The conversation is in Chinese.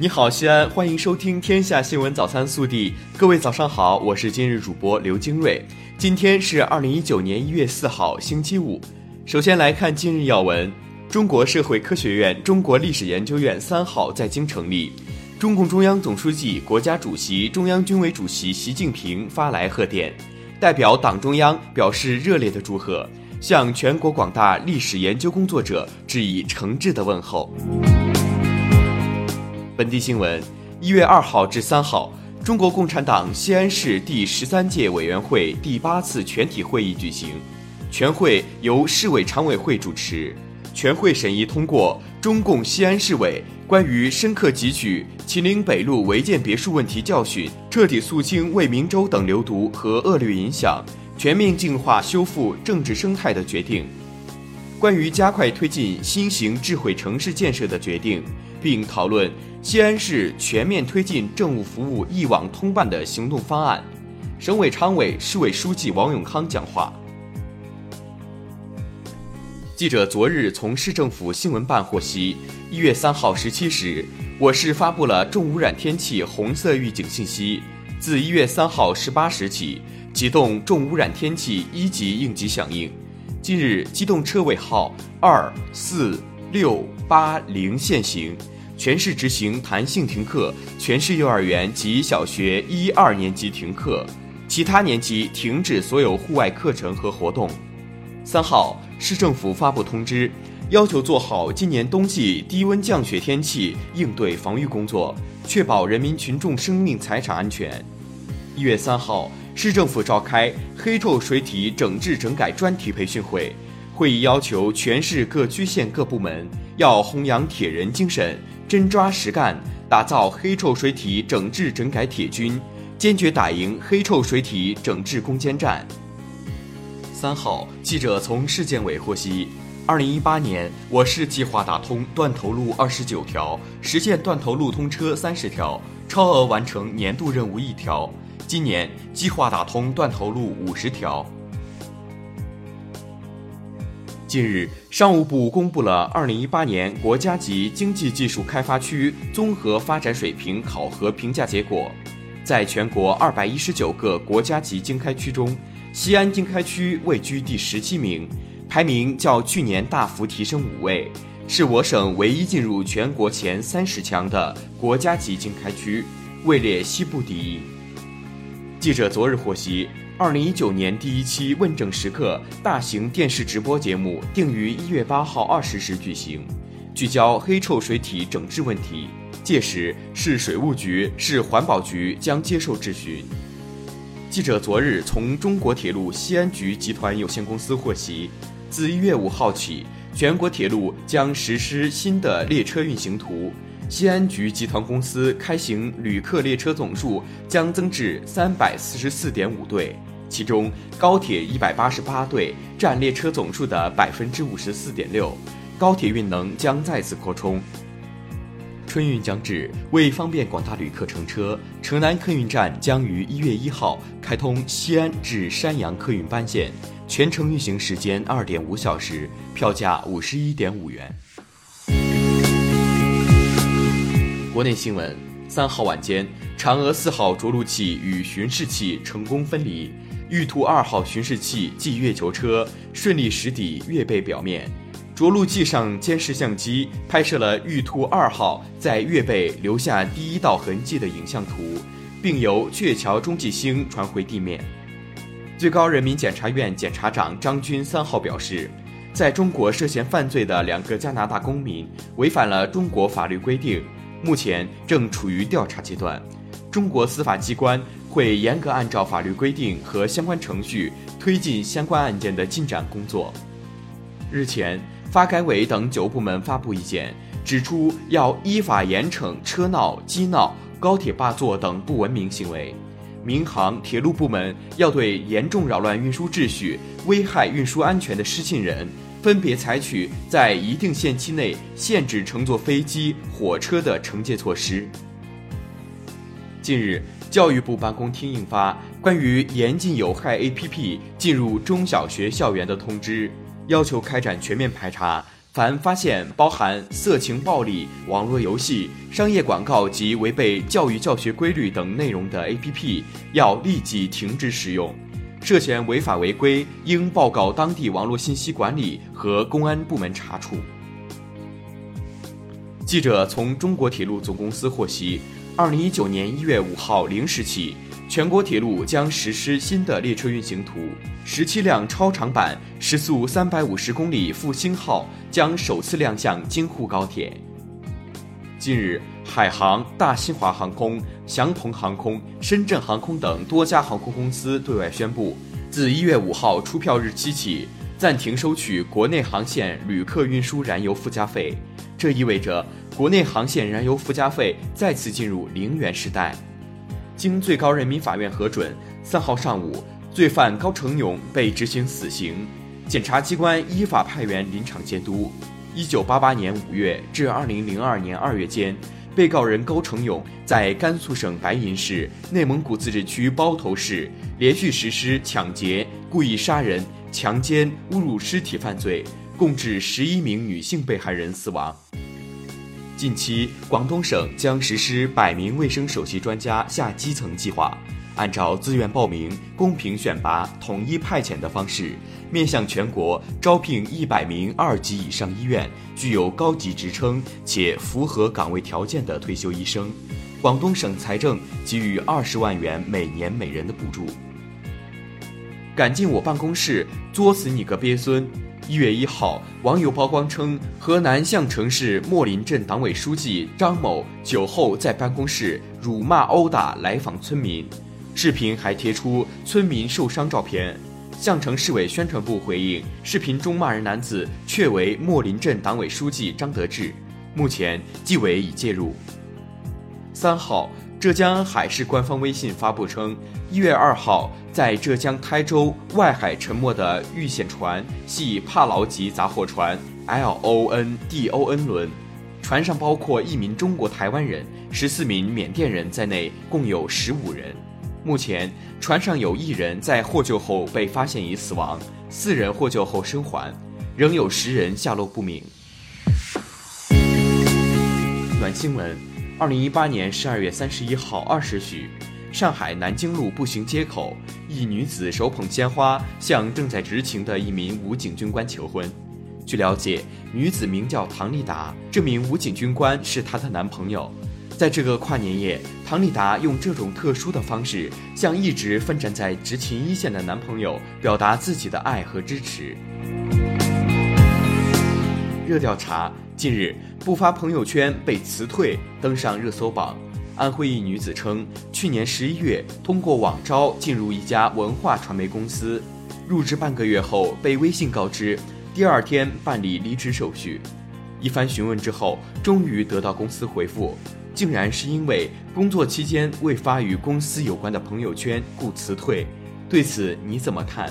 你好，西安，欢迎收听《天下新闻早餐速递》。各位早上好，我是今日主播刘金瑞。今天是二零一九年一月四号，星期五。首先来看今日要闻：中国社会科学院中国历史研究院三号在京成立。中共中央总书记、国家主席、中央军委主席习近平发来贺电，代表党中央表示热烈的祝贺，向全国广大历史研究工作者致以诚挚的问候。本地新闻：一月二号至三号，中国共产党西安市第十三届委员会第八次全体会议举行，全会由市委常委会主持。全会审议通过中共西安市委关于深刻汲取秦岭北路违建别墅问题教训，彻底肃清为民州等流毒和恶劣影响，全面净化修复政治生态的决定；关于加快推进新型智慧城市建设的决定，并讨论。西安市全面推进政务服务一网通办的行动方案。省委常委、市委书记王永康讲话。记者昨日从市政府新闻办获悉，一月三号十七时，我市发布了重污染天气红色预警信息。自一月三号十八时起，启动重污染天气一级应急响应。近日，机动车尾号二四六八零限行。全市执行弹性停课，全市幼儿园及小学一二年级停课，其他年级停止所有户外课程和活动。三号，市政府发布通知，要求做好今年冬季低温降雪天气应对防御工作，确保人民群众生命财产安全。一月三号，市政府召开黑臭水体整治整改专题培训会，会议要求全市各区县各部门要弘扬铁人精神。真抓实干，打造黑臭水体整治整改铁军，坚决打赢黑臭水体整治攻坚战。三号，记者从市建委获悉，二零一八年我市计划打通断头路二十九条，实现断头路通车三十条，超额完成年度任务一条。今年计划打通断头路五十条。近日，商务部公布了2018年国家级经济技术开发区综合发展水平考核评价结果。在全国219个国家级经开区中，西安经开区位居第十七名，排名较去年大幅提升五位，是我省唯一进入全国前三十强的国家级经开区，位列西部第一。记者昨日获悉。二零一九年第一期问政时刻大型电视直播节目定于一月八号二十时举行，聚焦黑臭水体整治问题。届时，市水务局、市环保局将接受质询。记者昨日从中国铁路西安局集团有限公司获悉，自一月五号起，全国铁路将实施新的列车运行图。西安局集团公司开行旅客列车总数将增至三百四十四点五对，其中高铁一百八十八对占列车总数的百分之五十四点六，高铁运能将再次扩充。春运将至，为方便广大旅客乘车，城南客运站将于一月一号开通西安至山阳客运班线，全程运行时间二点五小时，票价五十一点五元。国内新闻：三号晚间，嫦娥四号着陆器与巡视器成功分离，玉兔二号巡视器继月球车顺利驶抵月背表面。着陆器上监视相机拍摄了玉兔二号在月背留下第一道痕迹的影像图，并由鹊桥中继星传回地面。最高人民检察院检察长张军三号表示，在中国涉嫌犯罪的两个加拿大公民违反了中国法律规定。目前正处于调查阶段，中国司法机关会严格按照法律规定和相关程序推进相关案件的进展工作。日前，发改委等九部门发布意见，指出要依法严惩车闹、机闹、高铁霸座等不文明行为。民航、铁路部门要对严重扰乱运输秩序、危害运输安全的失信人。分别采取在一定限期内限制乘坐飞机、火车的惩戒措施。近日，教育部办公厅印发关于严禁有害 APP 进入中小学校园的通知，要求开展全面排查，凡发现包含色情、暴力、网络游戏、商业广告及违背教育教学规律等内容的 APP，要立即停止使用。涉嫌违法违规，应报告当地网络信息管理和公安部门查处。记者从中国铁路总公司获悉，二零一九年一月五号零时起。全国铁路将实施新的列车运行图，十七辆超长版时速三百五十公里复兴号将首次亮相京沪高铁。近日，海航、大新华航空、祥同航空、深圳航空等多家航空公司对外宣布，自一月五号出票日期起，暂停收取国内航线旅客运输燃油附加费。这意味着国内航线燃油附加费再次进入零元时代。经最高人民法院核准，三号上午，罪犯高成勇被执行死刑。检察机关依法派员临场监督。一九八八年五月至二零零二年二月间，被告人高成勇在甘肃省白银市、内蒙古自治区包头市连续实施抢劫、故意杀人、强奸、侮辱尸体犯罪，共致十一名女性被害人死亡。近期，广东省将实施百名卫生首席专家下基层计划，按照自愿报名、公平选拔、统一派遣的方式，面向全国招聘一百名二级以上医院具有高级职称且符合岗位条件的退休医生。广东省财政给予二十万元每年每人的补助。敢进我办公室，作死你个鳖孙！一月一号，网友曝光称，河南项城市莫林镇党委书记张某酒后在办公室辱骂、殴打来访村民，视频还贴出村民受伤照片。项城市委宣传部回应，视频中骂人男子确为莫林镇党委书记张德志，目前纪委已介入。三号。浙江海事官方微信发布称，一月二号，在浙江台州外海沉没的遇险船系帕劳级杂货船 L O N D O N 轮，船上包括一名中国台湾人、十四名缅甸人在内，共有十五人。目前，船上有一人在获救后被发现已死亡，四人获救后生还，仍有十人下落不明。暖新闻。二零一八年十二月三十一号二时许，上海南京路步行街口，一女子手捧鲜花向正在执勤的一名武警军官求婚。据了解，女子名叫唐丽达，这名武警军官是她的男朋友。在这个跨年夜，唐丽达用这种特殊的方式向一直奋战在执勤一线的男朋友表达自己的爱和支持。热调查。近日，不发朋友圈被辞退，登上热搜榜。安徽一女子称，去年十一月通过网招进入一家文化传媒公司，入职半个月后被微信告知，第二天办理离职手续。一番询问之后，终于得到公司回复，竟然是因为工作期间未发与公司有关的朋友圈，故辞退。对此你怎么看？